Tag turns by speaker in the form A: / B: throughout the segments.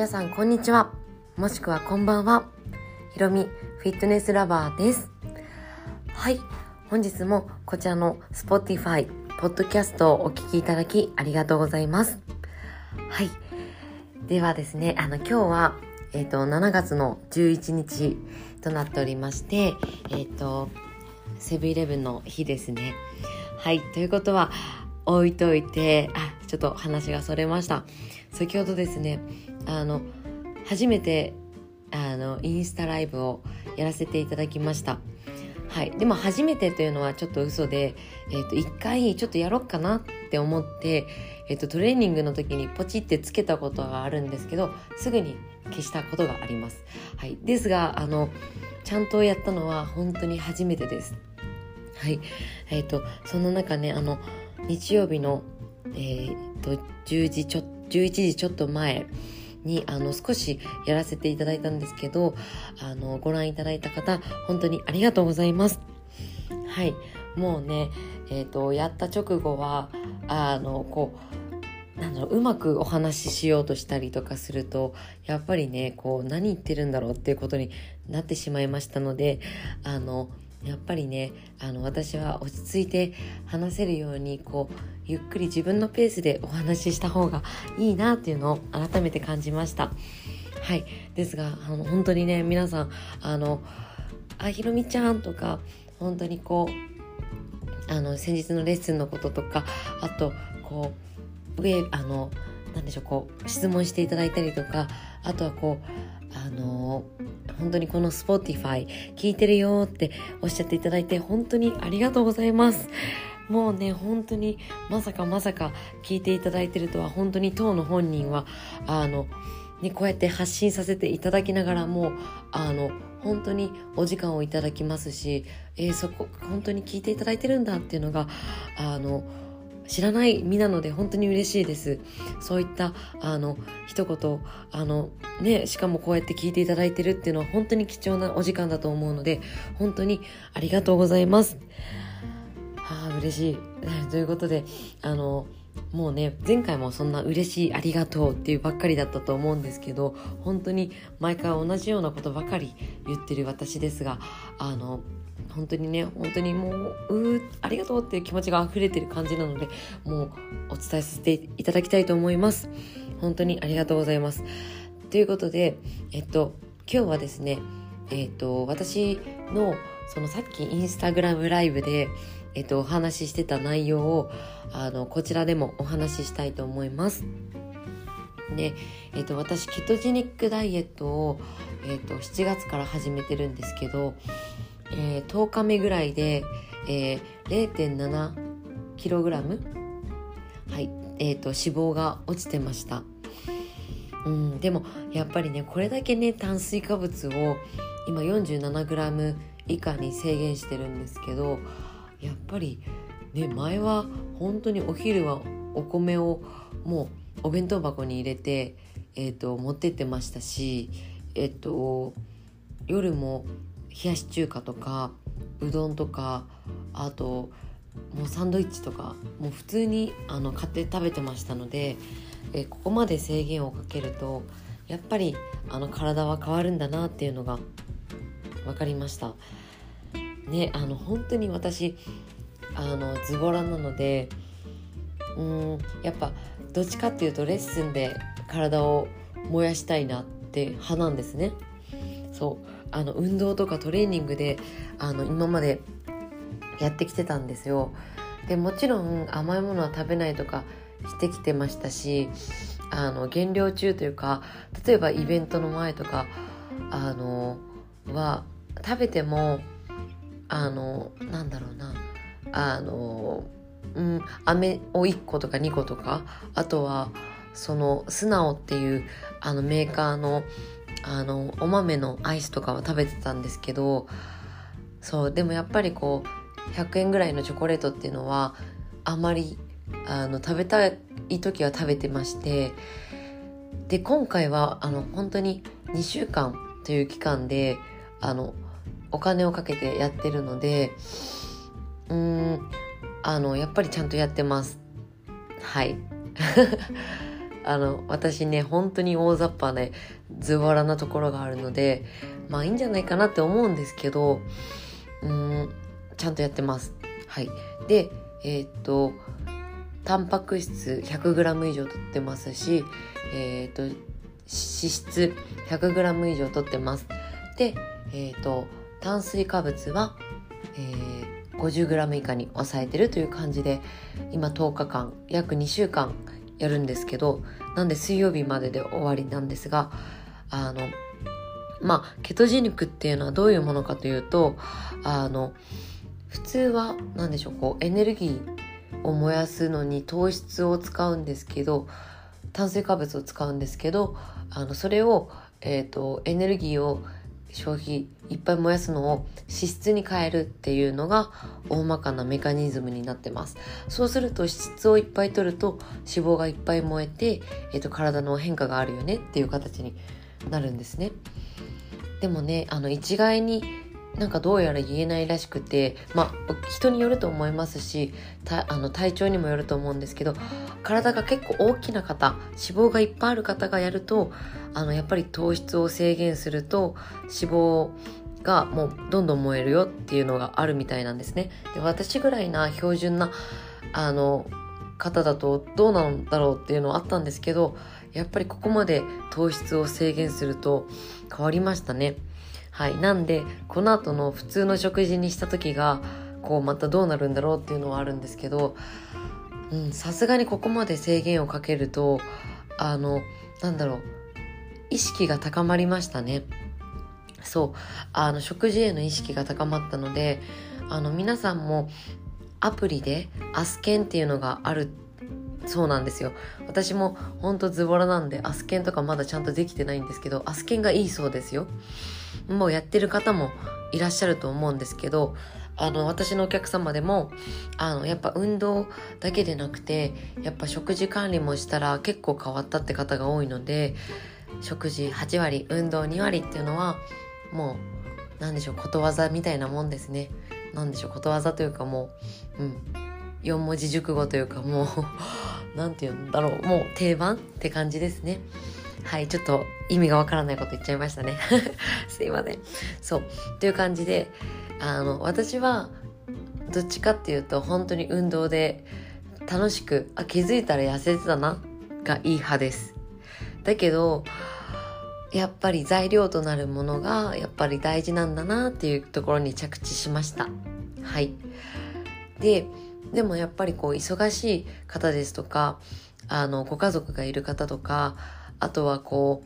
A: 皆さんこんにちは。もしくはこんばんは。ひろみフィットネスラバーです。はい。本日もこちらの Spotify ポッドキャストをお聞きいただきありがとうございます。はい。ではですねあの今日はえっ、ー、と7月の11日となっておりましてえっ、ー、とセブンイレブンの日ですね。はい。ということは置いといてあちょっと話がそれました。先ほどですねあの初めてあのインスタライブをやらせていただきました。はい、でも初めてというのはちょっと嘘で、えー、と一回ちょっとやろうかなって思って、えー、とトレーニングの時にポチってつけたことがあるんですけどすぐに消したことがあります、はい、ですがあのちゃんとやったのは本当に初めてです。はい。えっ、ー、とその中ねあの日曜日のえー、と10時ちょ11時ちょっと前にあの少しやらせていただいたんですけどあのご覧いただいた方本当にありがとうございます。はい。もうねえっ、ー、とやった直後はあのこうなんだろううまくお話ししようとしたりとかするとやっぱりねこう何言ってるんだろうっていうことになってしまいましたのであのやっぱりねあの私は落ち着いて話せるようにこうゆっくり自分のペースでお話しした方がいいなっていうのを改めて感じました。はい。ですがあの本当にね皆さんあの「あひろみちゃん」とか本当にこうあの先日のレッスンのこととかあとこう上あのなんでしょうこう質問していただいたりとかあとはこうあの本当にこの Spotify 聞いてるよっておっしゃっていただいて本当にありがとうございます。もうね、本当にまさかまさか聞いていただいてるとは本当に当の本人はあの、ね、こうやって発信させていただきながらもあの本当にお時間をいただきますし、えー、そこ本当に聞いていただいてるんだっていうのがあの知らない身なので本当に嬉しいです。そういったあの一言あのねしかもこうやって聞いていただいてるっていうのは本当に貴重なお時間だと思うので本当にありがとうございます。はあ嬉しい。ということであのもうね前回もそんな嬉しいありがとうっていうばっかりだったと思うんですけど本当に毎回同じようなことばかり言ってる私ですがあの本当にね本当にもううありがとうっていう気持ちが溢れてる感じなのでもうお伝えさせていただきたいと思います。本当にありがとうございます。ということでえっと今日はですねえっと私のそのさっきインスタグラムライブでえっとお話ししてた内容をあのこちらでもお話ししたいと思います。で、えっと、私ケトジニックダイエットを、えっと、7月から始めてるんですけどえー、10日目ぐらいで、えー、0.7kg、はい。えーと、脂肪が落ちてました。うん、でもやっぱりねこれだけね炭水化物を今 47g 以下に制限してるんですけどやっぱりね前は本当にお昼はお米をもうお弁当箱に入れて、えーと、持ってってましたし、えっ、ー、と夜も冷やし中華とかうどんとかあともうサンドイッチとかもう普通にあの買って食べてましたのでえここまで制限をかけるとやっぱりあの体は変わるんだなっていうのが分かりました。ねあの本当に私あのズボラなのでうんやっぱどっちかっていうとレッスンで体を燃やしたいなって派なんですね。そう。あの運動とかトレーニングであの今までやってきてたんですよ。でもちろん甘いものは食べないとかしてきてましたしあの減量中というか例えばイベントの前とかあのは食べてもあのなんだろうなあのうん飴を1個とか2個とかあとはその素直っていうあのメーカーのあのお豆のアイスとかは食べてたんですけどそうでもやっぱりこう100円ぐらいのチョコレートっていうのはあまりあの食べたい時は食べてましてで今回はあの本当に2週間という期間であのお金をかけてやってるのでうんあのやっぱりちゃんとやってます。はい。あの、私ね、本当に大雑把で、ズボラなところがあるので、まあいいんじゃないかなって思うんですけど、うん、ちゃんとやってます。はい。で、えー、っと、タンパク質 100g 以上とってますし、えー、っと、脂質 100g 以上とってます。で、えー、っと、炭水化物は、えー、50g 以下に抑えてるという感じで、今10日間、約2週間やるんですけど、なんで水曜日までで終わりなんですが、あの、まあ、ケトジ肉っていうのはどういうものかというと、あの、普通は何でしょうこうエネルギーを燃やすのに糖質を使うんですけど炭水化物を使うんですけどあのそれを、えーと、エネルギーを消費いっぱい燃やすのを脂質に変えるっていうのが大まかなメカニズムになってます。そうすると脂質をいっぱい取ると脂肪がいっぱい燃えて、えーと体の変化があるよねっていう形になるんですね。でもねあの一概になんかどうやら言えないらしくてまあ人によると思いますしあの体調にもよると思うんですけど体が結構大きな方脂肪がいっぱいある方がやるとあのやっぱり糖質を制限すると脂肪がもうどんどん燃えるよっていうのがあるみたいなんですね。で私ぐらいな標準なあの方だとどうなんだろうっていうのはあったんですけどやっぱりここまで糖質を制限すると変わりましたね。はい。なんで、この後の普通の食事にした時が、こう、またどうなるんだろうっていうのはあるんですけど、うん、さすがにここまで制限をかけると、あの、なんだろう、意識が高まりましたね。そう。あの、食事への意識が高まったので、あの、皆さんもアプリでアスケンっていうのがあるそうなんですよ。私もほんとズボラなんでアスケンとかまだちゃんとできてないんですけど、アスケンがいいそうですよ。もうやってる方もいらっしゃると思うんですけど、あの、私のお客様でも、あの、やっぱ運動だけでなくて、やっぱ食事管理もしたら結構変わったって方が多いので、食事8割、運動2割っていうのは、もう、なんでしょう、ことわざみたいなもんですね。なんでしょう、ことわざというかもう、うん、4文字熟語というかもう 何て言うんだろう、もう定番って感じですね。はい、ちょっと意味がわからないこと言っちゃいましたね。すいません。そう。という感じで、あの、私は、どっちかっていうと、本当に運動で楽しく、あ、気づいたら痩せてたな、がいい派です。だけど、やっぱり材料となるものが、やっぱり大事なんだなっていうところに着地しました。はい。で、でもやっぱりこう、忙しい方ですとか、あの、ご家族がいる方とか、あとはこ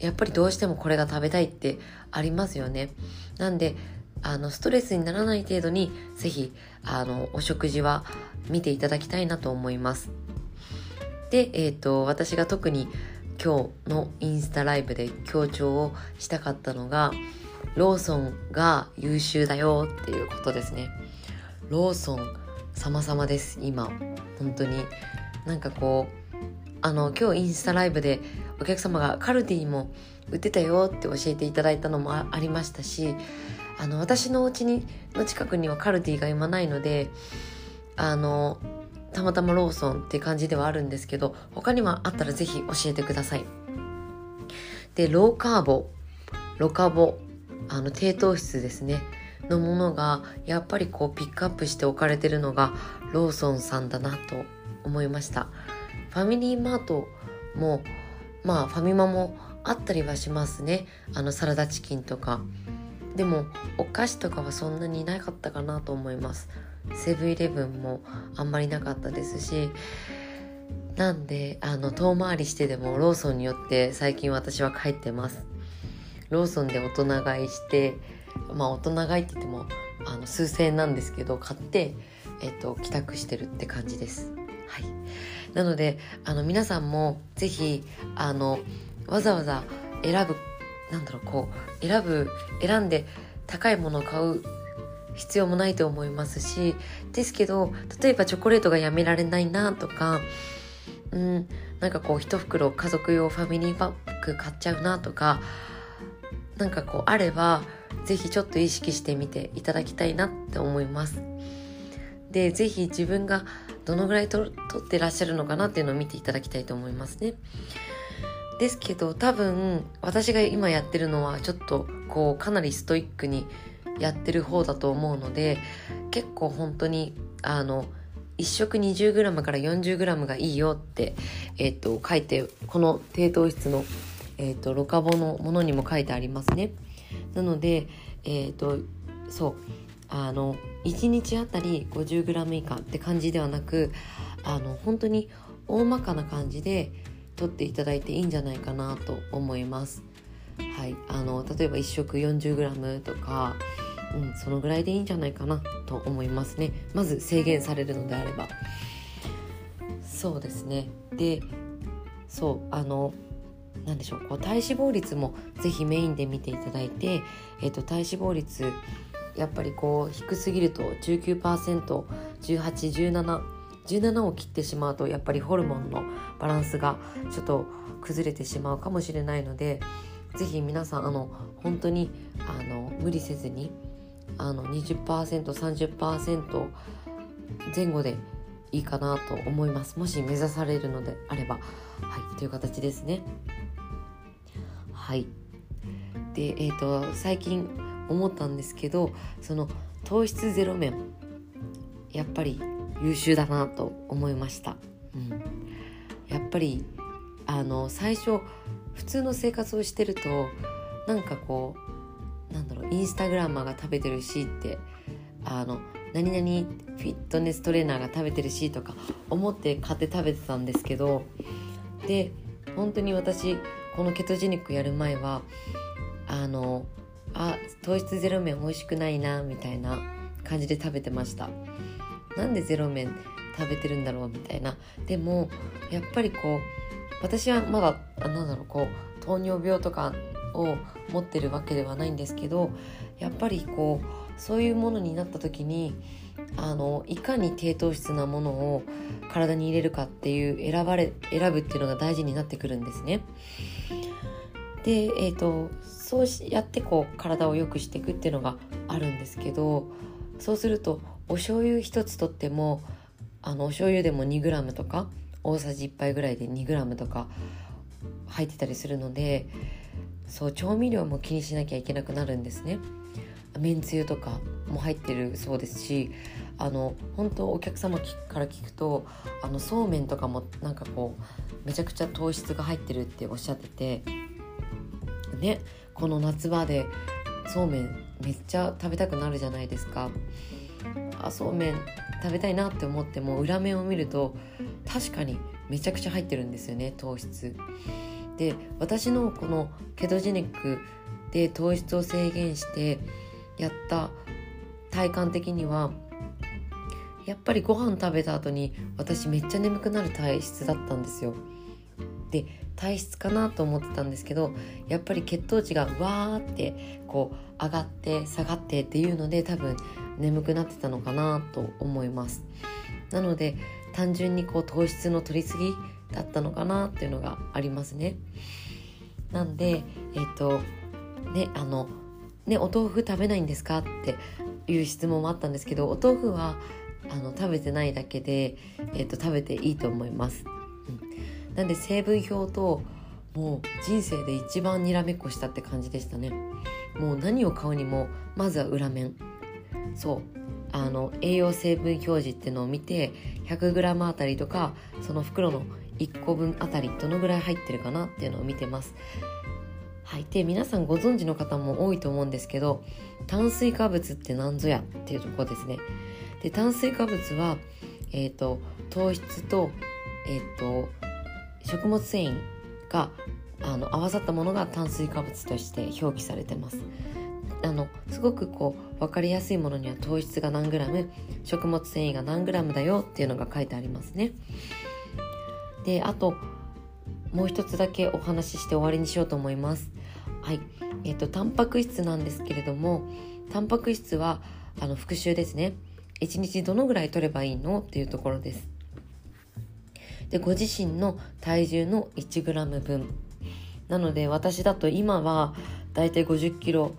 A: う、やっぱりどうしてもこれが食べたいってありますよね。なんで、あの、ストレスにならない程度に、ぜひ、あの、お食事は見ていただきたいなと思います。で、えっ、ー、と、私が特に今日のインスタライブで強調をしたかったのが、ローソンが優秀だよっていうことですね。ローソン様々です、今。本当に。なんかこう、あの今日インスタライブでお客様がカルディも売ってたよって教えていただいたのもありましたしあの私のお家にの近くにはカルディが今ないのであのたまたまローソンって感じではあるんですけど他にもあったらぜひ教えてくださいでローカーボロカボあの低糖質ですねのものがやっぱりこうピックアップして置かれてるのがローソンさんだなと思いました。ファミリーマートもまあファミマもあったりはしますね。あのサラダチキンとか。でもお菓子とかはそんなにいなかったかなと思います。セブンイレブンもあんまりなかったですし。なんであの遠回りしてでもローソンによって最近私は帰ってます。ローソンで大人買いしてまあ大人買いって言ってもあの数千円なんですけど買ってえっと帰宅してるって感じです。はい。なのであの皆さんもぜひあのわざわざ選ぶなんだろうこう選ぶ選んで高いものを買う必要もないと思いますしですけど例えばチョコレートがやめられないなとかうんなんかこう一袋家族用ファミリーパック買っちゃうなとかなんかこうあれば是非ちょっと意識してみていただきたいなって思います。で是非自分がどのぐらいと取ってらっしゃるのかなっていうのを見ていただきたいと思いますね。ですけど多分私が今やってるのはちょっとこうかなりストイックにやってる方だと思うので結構本当にあの1食 20g から 40g がいいよって、え、ー、と書いてこの低糖質の、え、ー、とロカボのものにも書いてありますね。なので、えっ、ー、とそうあの1日あたり 50g 以下って感じではなくあの本当に大まかな感じで取っていただいていいんじゃないかなと思います。はい、あの例えば1食 40g とか、うん、そのぐらいでいいんじゃないかなと思いますね。まず制限されるのであれば。そうですね。でそうあの何でしょうこう体脂肪率もぜひメインで見ていただいて、えーと、体脂肪率やっぱりこう低すぎると 19%1817 17を切ってしまうとやっぱりホルモンのバランスがちょっと崩れてしまうかもしれないので是非皆さんあの本当にあの無理せずにあの 20%30% 前後でいいかなと思います。もし目指されるのであれば。はいという形ですね。はい。でえっ、ー、と最近思ったんですけどその糖質ゼロ麺やっぱり優秀だなと思いました、うん、やっぱりあの最初普通の生活をしてるとなんかこうなんだろうインスタグラマーが食べてるしってあの何々フィットネストレーナーが食べてるしとか思って買って食べてたんですけどで本当に私このケトジェニックやる前はあのあ糖質ゼロ麺美味しくないなみたいな感じで食べてました。なんでゼロ麺食べてるんだろうみたいな。でもやっぱりこう私はまだなんだろうこう糖尿病とかを持ってるわけではないんですけどやっぱりこうそういうものになった時にあのいかに低糖質なものを体に入れるかっていう選ばれ選ぶっていうのが大事になってくるんですね。で、えーと、そうやってこう体を良くしていくっていうのがあるんですけどそうするとお醤油一つとってもあのお醤油でも 2g とか大さじ1杯ぐらいで 2g とか入ってたりするのでそう調味料も気にしなきゃいけなくなるんですね。めんつゆとかも入ってるそうですしあの本当お客様から聞くとあのそうめんとかもなんかこうめちゃくちゃ糖質が入ってるっておっしゃっててねこの夏場でそうめんめっちゃ食べたくなるじゃないですか。あそうめん食べたいなって思っても裏面を見ると確かにめちゃくちゃ入ってるんですよね糖質。で私のこのケトジェニックで糖質を制限してやった体感的にはやっぱりご飯食べた後に私めっちゃ眠くなる体質だったんですよ。で体質かなと思ってたんですけどやっぱり血糖値がわーってこう上がって下がってっていうので多分眠くなってたのかなと思います。なので単純にこう糖質の取りすぎだったのかなっていうのがありますね。なんでえっ、ー、とねあのねお豆腐食べないんですかっていう質問もあったんですけどお豆腐はあの食べてないだけで、えーと、食べていいと思います、うん、なんで成分表ともう人生で一番にらめっこしたって感じでしたね。もう何を買うにもまずは裏面。そう。あの栄養成分表示っていうのを見て 100g あたりとかその袋の1個分あたりどのぐらい入ってるかなっていうのを見てます。はい、で皆さんご存知の方も多いと思うんですけど炭水化物って何ぞやっていうとこですね。で炭水化物は、えーと、糖質と,、えーと食物繊維があの合わさったものが炭水化物として表記されてます。あのすごくこう分かりやすいものには糖質が何グラム食物繊維が何グラムだよっていうのが書いてありますね。であともう一つだけお話しして終わりにしようと思います。はい。えっ、ー、とタンパク質なんですけれどもタンパク質はあの復習ですね。1日どのぐらい取ればいいのっていうところです。でご自身の体重の 1g 分。なので私だと今はだいたい50キロ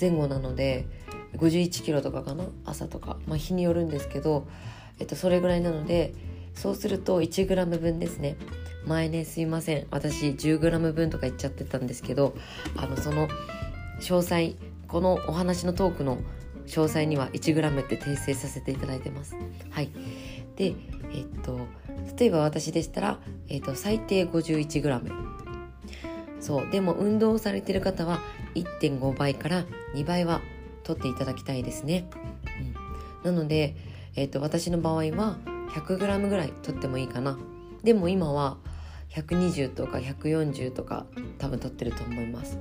A: 前後なので51キロとかかな？朝とか、まあ、日によるんですけど、えっと、それぐらいなのでそうすると 1g 分ですね。前ねすいません。私 10g 分とか言っちゃってたんですけどあのその詳細このお話のトークの詳細には 1g って訂正させていただいてます。はい。でえっと例えば私でしたら、えっと、最低 51g そう。でも運動されてる方は1.5倍から2倍は取っていただきたいですね、うん、なので、えっと、私の場合は 100g ぐらい取ってもいいかなでも今は120とか140とか多分取ってると思います。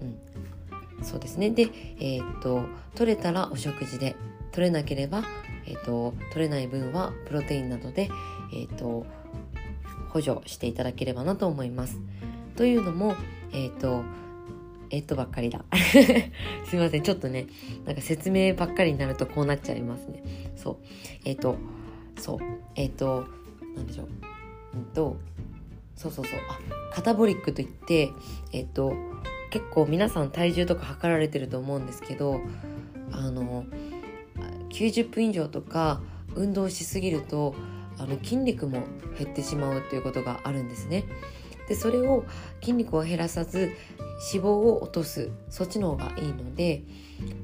A: うん、そうですねで、えー、っと取れたらお食事で取れなければ、えー、っと取れない分はプロテインなどで、えー、っと補助していただければなと思います。というのも、えっとえっとばっかりだ。すいません。ちょっとね、なんか説明ばっかりになるとこうなっちゃいますね。そう。えっ、と、そう。えっ、と、なんでしょう。うんと、そうそうそうあカタボリックといってえっと結構皆さん体重とか測られてると思うんですけどあの90分以上とか運動しすぎるとあの筋肉も減ってしまうということがあるんですね。でそれを筋肉を減らさず脂肪を落とすそっちの方がいいので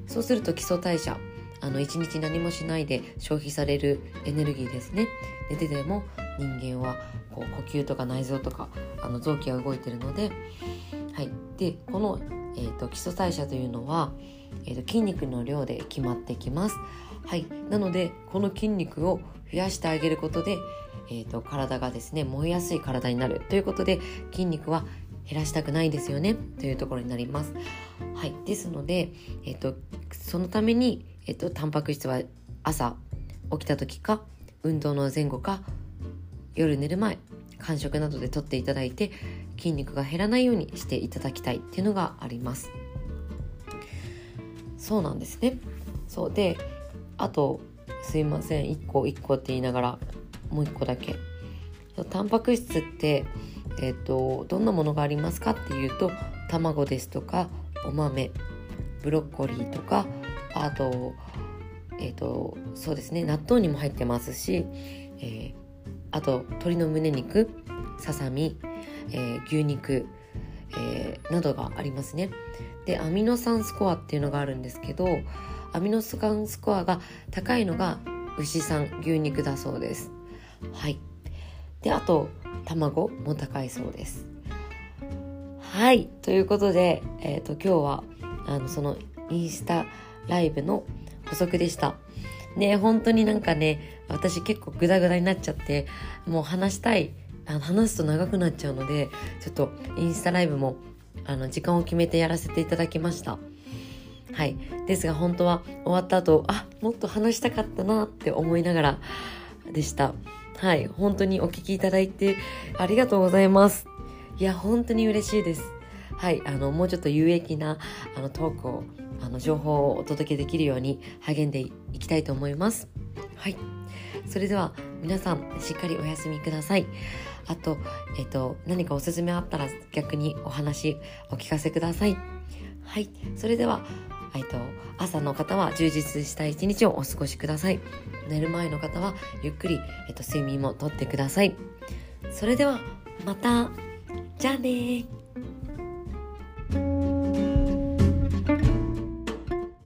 A: そうすると基礎代謝あの一日何もしないで消費されるエネルギーですね。寝てでも人間はこう呼吸とか内臓とかあの臓器が動いてるので、はい、でこの、えーと、基礎代謝というのは、えーと、筋肉の量で決まってきます。はい、なのでこの筋肉を増やしてあげることで、えーと、体がですね燃えやすい体になるということで筋肉は減らしたくないですよね。というところになります。はい、ですので、えー、とそのために、えー、とタンパク質は朝起きた時か運動の前後か夜寝る前間食などでとっていただいて筋肉が減らないようにしていただきたいっていうのがあります。そうなんですね。そう。であとすいません。1個1個って言いながらもう1個だけ。タンパク質ってえっ、ー、とどんなものがありますかっていうと卵ですとかお豆ブロッコリーとかあとえっ、ー、とそうですね納豆にも入ってますし、えー、あと鶏の胸肉ささみ、えー、牛肉、えー、などがありますね。でアミノ酸スコアっていうのがあるんですけどアミノ酸スコアが高いのが牛さん牛肉だそうです。はい。であと卵も高いそうです。はい。ということで、えー、と今日はあのそのインスタライブの補足でした。ね本当になんかね私結構グダグダになっちゃってもう話したいあの話すと長くなっちゃうのでちょっとインスタライブもあの時間を決めてやらせていただきました。はい。ですが本当は終わった後あもっと話したかったなって思いながらでした。はい。本当にお聞きいただいてありがとうございます。いや本当に嬉しいです。はいあのもうちょっと有益なあのトークをあの情報をお届けできるように励んでいきたいと思いますはいそれでは皆さんしっかりお休みくださいあと、えっ、と、何かおすすめあったら逆にお話お聞かせくださいはいそれではえっと、朝の方は充実した一日をお過ごしください。寝る前の方はゆっくり、えっと、睡眠もとってください。それでは、また。じゃあね